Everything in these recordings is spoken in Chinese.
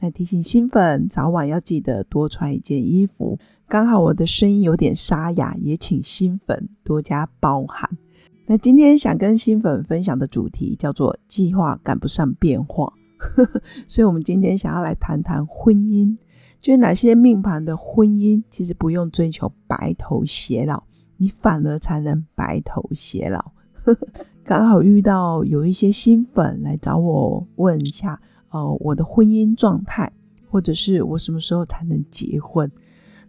那提醒新粉早晚要记得多穿一件衣服。刚好我的声音有点沙哑，也请新粉多加包涵。那今天想跟新粉分享的主题叫做“计划赶不上变化”，所以我们今天想要来谈谈婚姻，就是哪些命盘的婚姻其实不用追求白头偕老，你反而才能白头偕老。刚好遇到有一些新粉来找我问一下。哦，我的婚姻状态，或者是我什么时候才能结婚？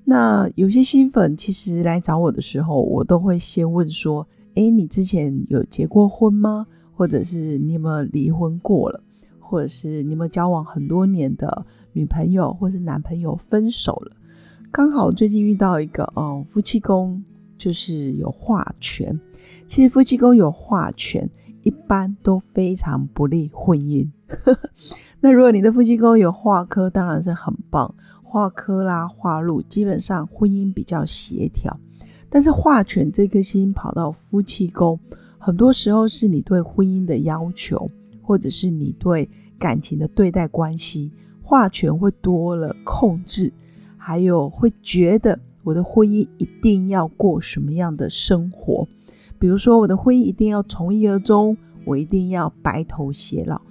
那有些新粉其实来找我的时候，我都会先问说：诶，你之前有结过婚吗？或者是你有没有离婚过了？或者是你有没有交往很多年的女朋友或是男朋友分手了？刚好最近遇到一个，哦，夫妻宫就是有化权。其实夫妻宫有化权，一般都非常不利婚姻。那如果你的夫妻宫有化科，当然是很棒。化科啦、化禄，基本上婚姻比较协调。但是化权这颗星跑到夫妻宫，很多时候是你对婚姻的要求，或者是你对感情的对待关系，化权会多了控制，还有会觉得我的婚姻一定要过什么样的生活，比如说我的婚姻一定要从一而终，我一定要白头偕老。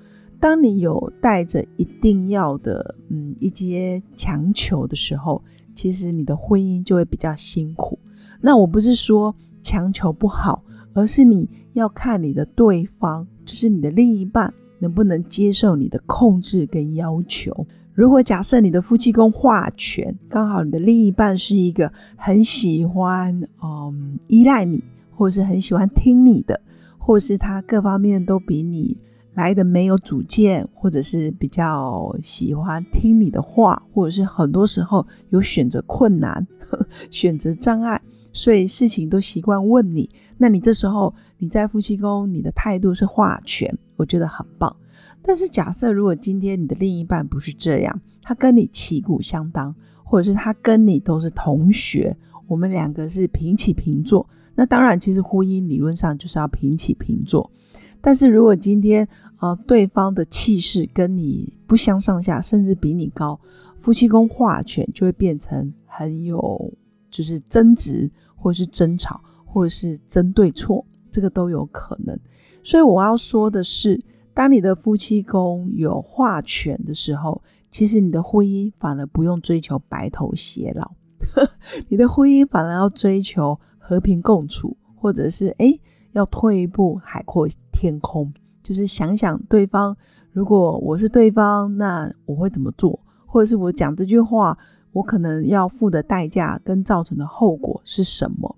当你有带着一定要的，嗯，一些强求的时候，其实你的婚姻就会比较辛苦。那我不是说强求不好，而是你要看你的对方，就是你的另一半，能不能接受你的控制跟要求。如果假设你的夫妻宫化权，刚好你的另一半是一个很喜欢，嗯，依赖你，或是很喜欢听你的，或是他各方面都比你。来的没有主见，或者是比较喜欢听你的话，或者是很多时候有选择困难、选择障碍，所以事情都习惯问你。那你这时候你在夫妻宫，你的态度是画权，我觉得很棒。但是假设如果今天你的另一半不是这样，他跟你旗鼓相当，或者是他跟你都是同学，我们两个是平起平坐，那当然其实婚姻理论上就是要平起平坐。但是如果今天啊，对方的气势跟你不相上下，甚至比你高，夫妻宫化权就会变成很有就是争执，或是争吵，或者是争对错，这个都有可能。所以我要说的是，当你的夫妻宫有化权的时候，其实你的婚姻反而不用追求白头偕老，你的婚姻反而要追求和平共处，或者是哎。要退一步，海阔天空，就是想想对方，如果我是对方，那我会怎么做？或者是我讲这句话，我可能要付的代价跟造成的后果是什么？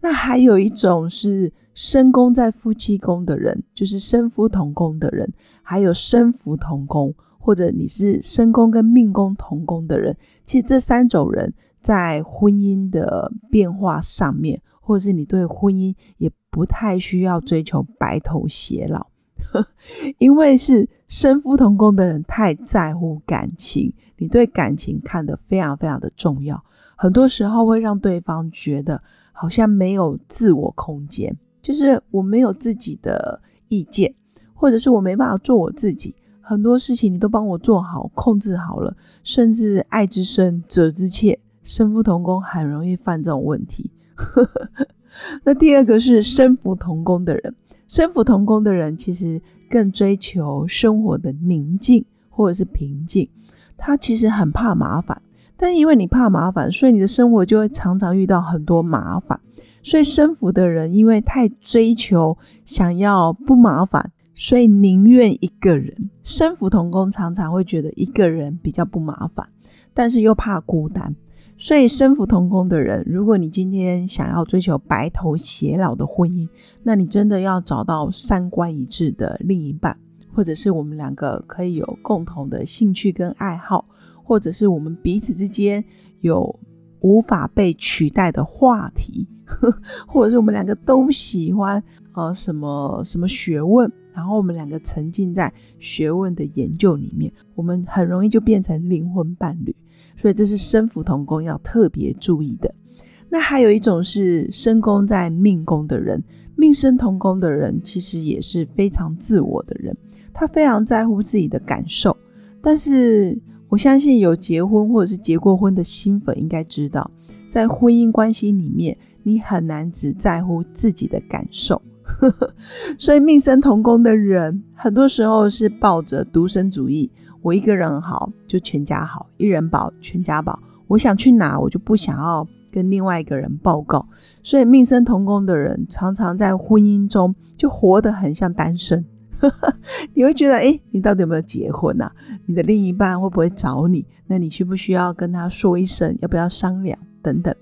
那还有一种是身宫在夫妻宫的人，就是身夫同宫的人，还有身福同宫，或者你是身宫跟命宫同宫的人，其实这三种人在婚姻的变化上面。或者是你对婚姻也不太需要追求白头偕老，因为是身夫同工的人太在乎感情，你对感情看得非常非常的重要，很多时候会让对方觉得好像没有自我空间，就是我没有自己的意见，或者是我没办法做我自己，很多事情你都帮我做好、控制好了，甚至爱之深责之切，身夫同工很容易犯这种问题。那第二个是身福同工的人，身福同宫的人其实更追求生活的宁静或者是平静。他其实很怕麻烦，但因为你怕麻烦，所以你的生活就会常常遇到很多麻烦。所以身福的人因为太追求想要不麻烦，所以宁愿一个人。身福同宫常常会觉得一个人比较不麻烦，但是又怕孤单。所以身福同工的人，如果你今天想要追求白头偕老的婚姻，那你真的要找到三观一致的另一半，或者是我们两个可以有共同的兴趣跟爱好，或者是我们彼此之间有无法被取代的话题，或者是我们两个都喜欢呃什么什么学问，然后我们两个沉浸在学问的研究里面，我们很容易就变成灵魂伴侣。所以这是身福同宫要特别注意的。那还有一种是身宫在命宫的人，命生同宫的人其实也是非常自我的人，他非常在乎自己的感受。但是我相信有结婚或者是结过婚的新粉应该知道，在婚姻关系里面，你很难只在乎自己的感受。所以命生同宫的人，很多时候是抱着独身主义。我一个人好，就全家好，一人保全家保。我想去哪，我就不想要跟另外一个人报告。所以命生同宫的人，常常在婚姻中就活得很像单身。你会觉得，哎，你到底有没有结婚啊？你的另一半会不会找你？那你需不需要跟他说一声？要不要商量？等等。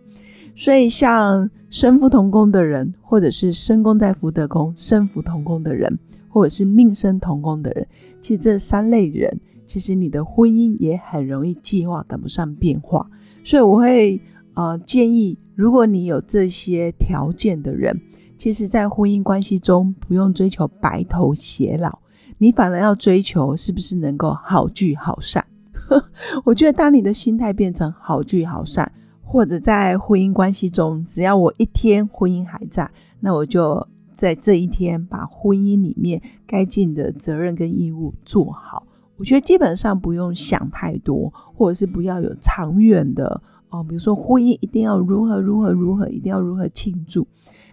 所以，像身福同宫的人，或者是身宫在福德宫、身福同宫的人，或者是命生同宫的人，其实这三类人。其实你的婚姻也很容易计划赶不上变化，所以我会呃建议，如果你有这些条件的人，其实，在婚姻关系中不用追求白头偕老，你反而要追求是不是能够好聚好散。我觉得，当你的心态变成好聚好散，或者在婚姻关系中，只要我一天婚姻还在，那我就在这一天把婚姻里面该尽的责任跟义务做好。我觉得基本上不用想太多，或者是不要有长远的哦，比如说婚姻一定要如何如何如何，一定要如何庆祝，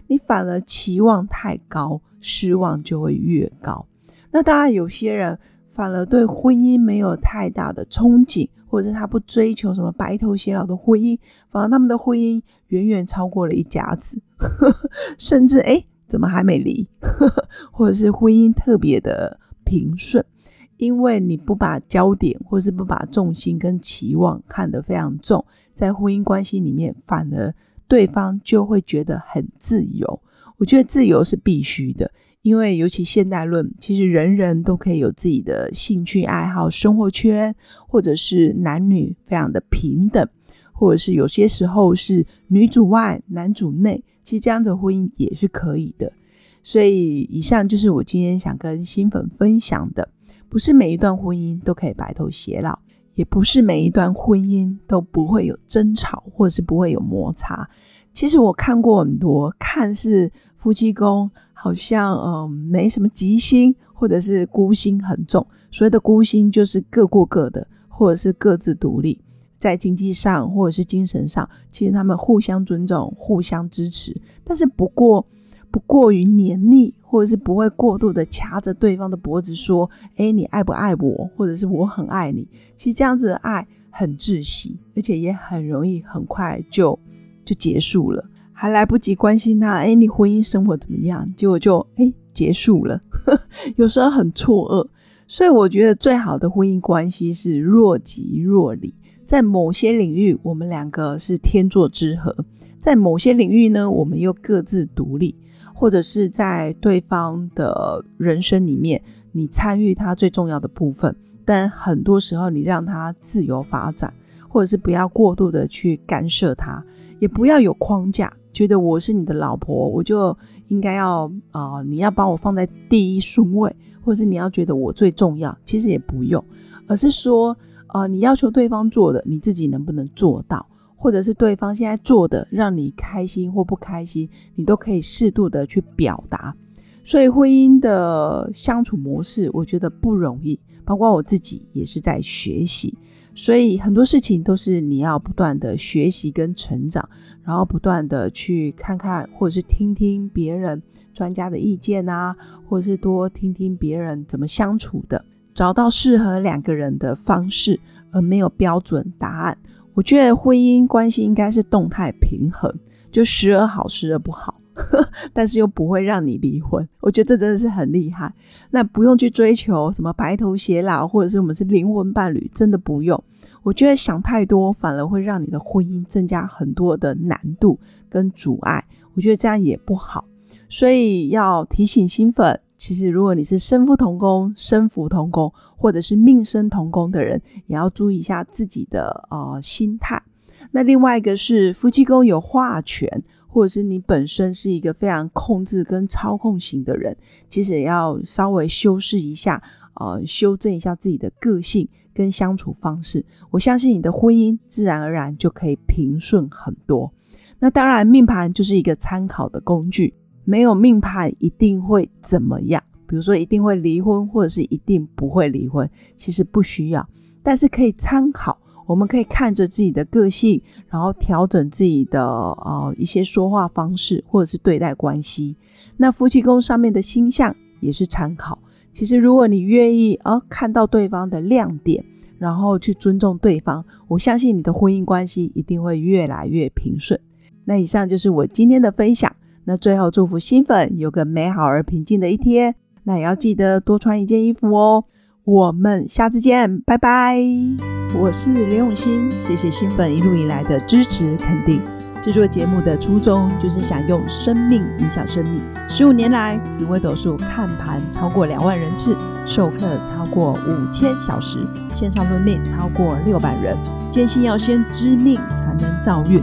你反而期望太高，失望就会越高。那当然，有些人反而对婚姻没有太大的憧憬，或者是他不追求什么白头偕老的婚姻，反而他们的婚姻远远超过了一家子，甚至哎，怎么还没离？或者是婚姻特别的平顺。因为你不把焦点，或是不把重心跟期望看得非常重，在婚姻关系里面，反而对方就会觉得很自由。我觉得自由是必须的，因为尤其现代论，其实人人都可以有自己的兴趣爱好、生活圈，或者是男女非常的平等，或者是有些时候是女主外男主内，其实这样的婚姻也是可以的。所以，以上就是我今天想跟新粉分享的。不是每一段婚姻都可以白头偕老，也不是每一段婚姻都不会有争吵，或者是不会有摩擦。其实我看过很多，看似夫妻宫好像嗯没什么吉星，或者是孤星很重。所谓的孤星就是各过各的，或者是各自独立，在经济上或者是精神上，其实他们互相尊重、互相支持，但是不过。不过于黏腻，或者是不会过度的掐着对方的脖子说：“哎，你爱不爱我？”或者是我很爱你。其实这样子的爱很窒息，而且也很容易很快就就结束了，还来不及关心他。哎，你婚姻生活怎么样？结果就哎结束了。有时候很错愕，所以我觉得最好的婚姻关系是若即若离。在某些领域，我们两个是天作之合；在某些领域呢，我们又各自独立。或者是在对方的人生里面，你参与他最重要的部分，但很多时候你让他自由发展，或者是不要过度的去干涉他，也不要有框架，觉得我是你的老婆，我就应该要啊，你要把我放在第一顺位，或者是你要觉得我最重要，其实也不用，而是说，呃，你要求对方做的，你自己能不能做到？或者是对方现在做的让你开心或不开心，你都可以适度的去表达。所以婚姻的相处模式，我觉得不容易，包括我自己也是在学习。所以很多事情都是你要不断的学习跟成长，然后不断的去看看或者是听听别人专家的意见啊，或者是多听听别人怎么相处的，找到适合两个人的方式，而没有标准答案。我觉得婚姻关系应该是动态平衡，就时而好，时而不好，但是又不会让你离婚。我觉得这真的是很厉害。那不用去追求什么白头偕老，或者是我们是灵魂伴侣，真的不用。我觉得想太多，反而会让你的婚姻增加很多的难度跟阻碍。我觉得这样也不好，所以要提醒新粉。其实，如果你是身夫同宫、身福同宫，或者是命生同宫的人，也要注意一下自己的呃心态。那另外一个是夫妻宫有化权，或者是你本身是一个非常控制跟操控型的人，其实也要稍微修饰一下，呃，修正一下自己的个性跟相处方式。我相信你的婚姻自然而然就可以平顺很多。那当然，命盘就是一个参考的工具，没有命盘一定会怎么样。比如说一定会离婚，或者是一定不会离婚，其实不需要，但是可以参考。我们可以看着自己的个性，然后调整自己的呃一些说话方式，或者是对待关系。那夫妻宫上面的星象也是参考。其实如果你愿意呃看到对方的亮点，然后去尊重对方，我相信你的婚姻关系一定会越来越平顺。那以上就是我今天的分享。那最后祝福新粉有个美好而平静的一天。那也要记得多穿一件衣服哦。我们下次见，拜拜。我是刘永新，谢谢新粉一路以来的支持肯定。制作节目的初衷就是想用生命影响生命。十五年来，紫微斗数看盘超过两万人次，授课超过五千小时，线上论命超过六百人。坚信要先知命才能造运。